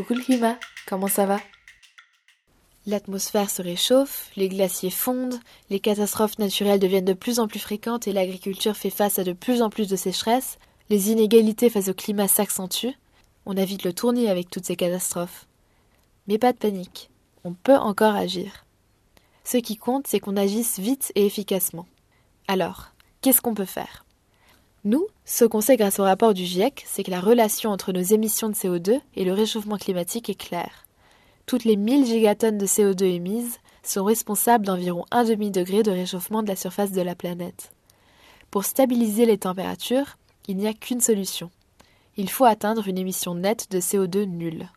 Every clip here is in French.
Coucou le climat, comment ça va? L'atmosphère se réchauffe, les glaciers fondent, les catastrophes naturelles deviennent de plus en plus fréquentes et l'agriculture fait face à de plus en plus de sécheresses, les inégalités face au climat s'accentuent, on a vite le tournis avec toutes ces catastrophes. Mais pas de panique, on peut encore agir. Ce qui compte, c'est qu'on agisse vite et efficacement. Alors, qu'est-ce qu'on peut faire? Nous, ce qu'on sait grâce au rapport du GIEC, c'est que la relation entre nos émissions de CO2 et le réchauffement climatique est claire toutes les 1000 gigatonnes de CO2 émises sont responsables d'environ un demi-degré de réchauffement de la surface de la planète. Pour stabiliser les températures, il n'y a qu'une solution. Il faut atteindre une émission nette de CO2 nulle.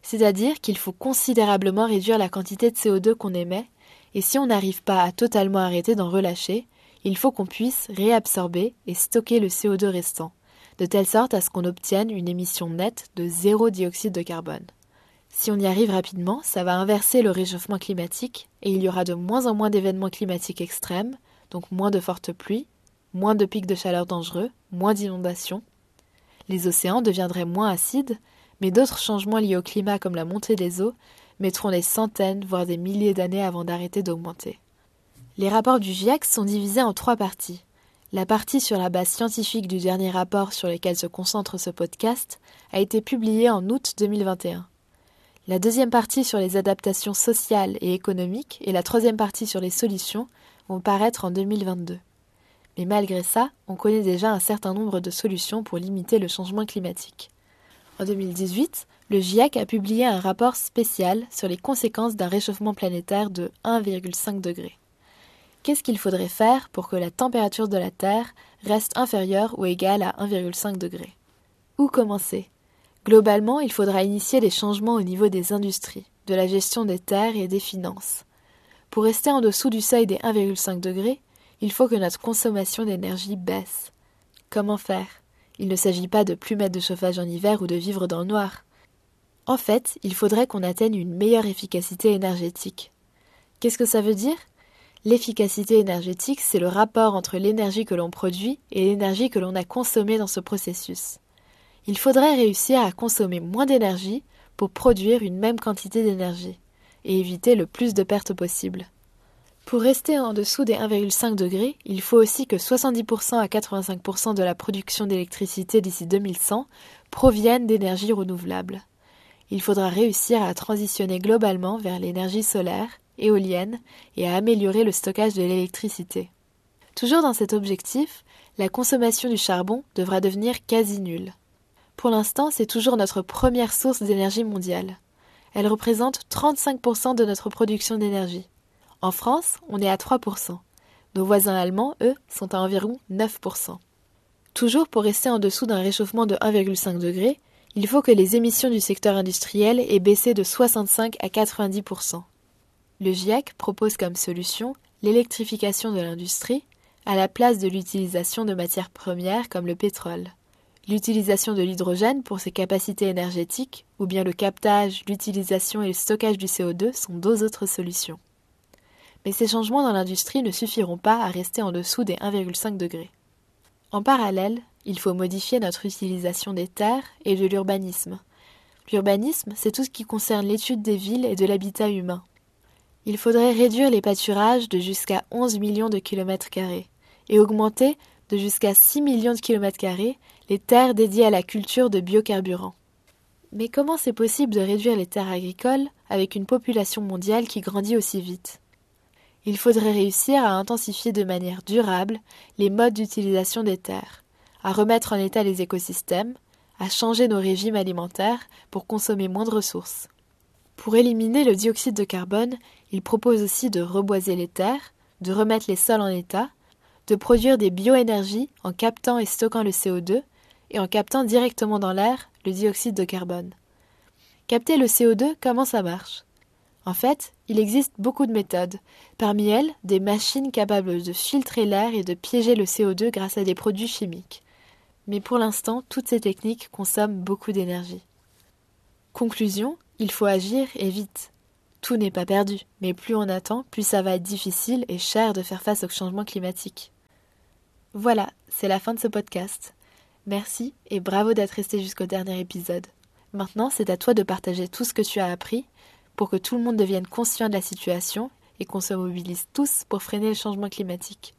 C'est-à-dire qu'il faut considérablement réduire la quantité de CO2 qu'on émet, et si on n'arrive pas à totalement arrêter d'en relâcher, il faut qu'on puisse réabsorber et stocker le CO2 restant, de telle sorte à ce qu'on obtienne une émission nette de zéro dioxyde de carbone. Si on y arrive rapidement, ça va inverser le réchauffement climatique et il y aura de moins en moins d'événements climatiques extrêmes, donc moins de fortes pluies, moins de pics de chaleur dangereux, moins d'inondations. Les océans deviendraient moins acides, mais d'autres changements liés au climat comme la montée des eaux mettront des centaines, voire des milliers d'années avant d'arrêter d'augmenter. Les rapports du GIEC sont divisés en trois parties. La partie sur la base scientifique du dernier rapport sur lequel se concentre ce podcast a été publiée en août 2021. La deuxième partie sur les adaptations sociales et économiques et la troisième partie sur les solutions vont paraître en 2022. Mais malgré ça, on connaît déjà un certain nombre de solutions pour limiter le changement climatique. En 2018, le GIEC a publié un rapport spécial sur les conséquences d'un réchauffement planétaire de 1,5 degré. Qu'est-ce qu'il faudrait faire pour que la température de la Terre reste inférieure ou égale à 1,5 degré Où commencer? Globalement, il faudra initier des changements au niveau des industries, de la gestion des terres et des finances. Pour rester en dessous du seuil des 1,5 degrés, il faut que notre consommation d'énergie baisse. Comment faire? Il ne s'agit pas de plus mettre de chauffage en hiver ou de vivre dans le noir. En fait, il faudrait qu'on atteigne une meilleure efficacité énergétique. Qu'est-ce que ça veut dire? L'efficacité énergétique, c'est le rapport entre l'énergie que l'on produit et l'énergie que l'on a consommée dans ce processus il faudrait réussir à consommer moins d'énergie pour produire une même quantité d'énergie et éviter le plus de pertes possible. Pour rester en dessous des 1,5 degrés, il faut aussi que 70% à 85% de la production d'électricité d'ici 2100 provienne d'énergies renouvelables. Il faudra réussir à transitionner globalement vers l'énergie solaire, éolienne et à améliorer le stockage de l'électricité. Toujours dans cet objectif, la consommation du charbon devra devenir quasi nulle. Pour l'instant, c'est toujours notre première source d'énergie mondiale. Elle représente 35% de notre production d'énergie. En France, on est à 3%. Nos voisins allemands, eux, sont à environ 9%. Toujours pour rester en dessous d'un réchauffement de 1,5 degré, il faut que les émissions du secteur industriel aient baissé de 65 à 90%. Le GIEC propose comme solution l'électrification de l'industrie à la place de l'utilisation de matières premières comme le pétrole. L'utilisation de l'hydrogène pour ses capacités énergétiques, ou bien le captage, l'utilisation et le stockage du CO2 sont deux autres solutions. Mais ces changements dans l'industrie ne suffiront pas à rester en dessous des 1,5 degrés. En parallèle, il faut modifier notre utilisation des terres et de l'urbanisme. L'urbanisme, c'est tout ce qui concerne l'étude des villes et de l'habitat humain. Il faudrait réduire les pâturages de jusqu'à 11 millions de kilomètres carrés et augmenter de jusqu'à 6 millions de kilomètres carrés les terres dédiées à la culture de biocarburants. Mais comment c'est possible de réduire les terres agricoles avec une population mondiale qui grandit aussi vite? Il faudrait réussir à intensifier de manière durable les modes d'utilisation des terres, à remettre en état les écosystèmes, à changer nos régimes alimentaires pour consommer moins de ressources. Pour éliminer le dioxyde de carbone, il propose aussi de reboiser les terres, de remettre les sols en état, de produire des bioénergies en captant et stockant le CO2 et en captant directement dans l'air le dioxyde de carbone. Capter le CO2, comment ça marche? En fait, il existe beaucoup de méthodes. Parmi elles, des machines capables de filtrer l'air et de piéger le CO2 grâce à des produits chimiques. Mais pour l'instant, toutes ces techniques consomment beaucoup d'énergie. Conclusion, il faut agir et vite. Tout n'est pas perdu, mais plus on attend, plus ça va être difficile et cher de faire face au changement climatique. Voilà, c'est la fin de ce podcast. Merci et bravo d'être resté jusqu'au dernier épisode. Maintenant, c'est à toi de partager tout ce que tu as appris pour que tout le monde devienne conscient de la situation et qu'on se mobilise tous pour freiner le changement climatique.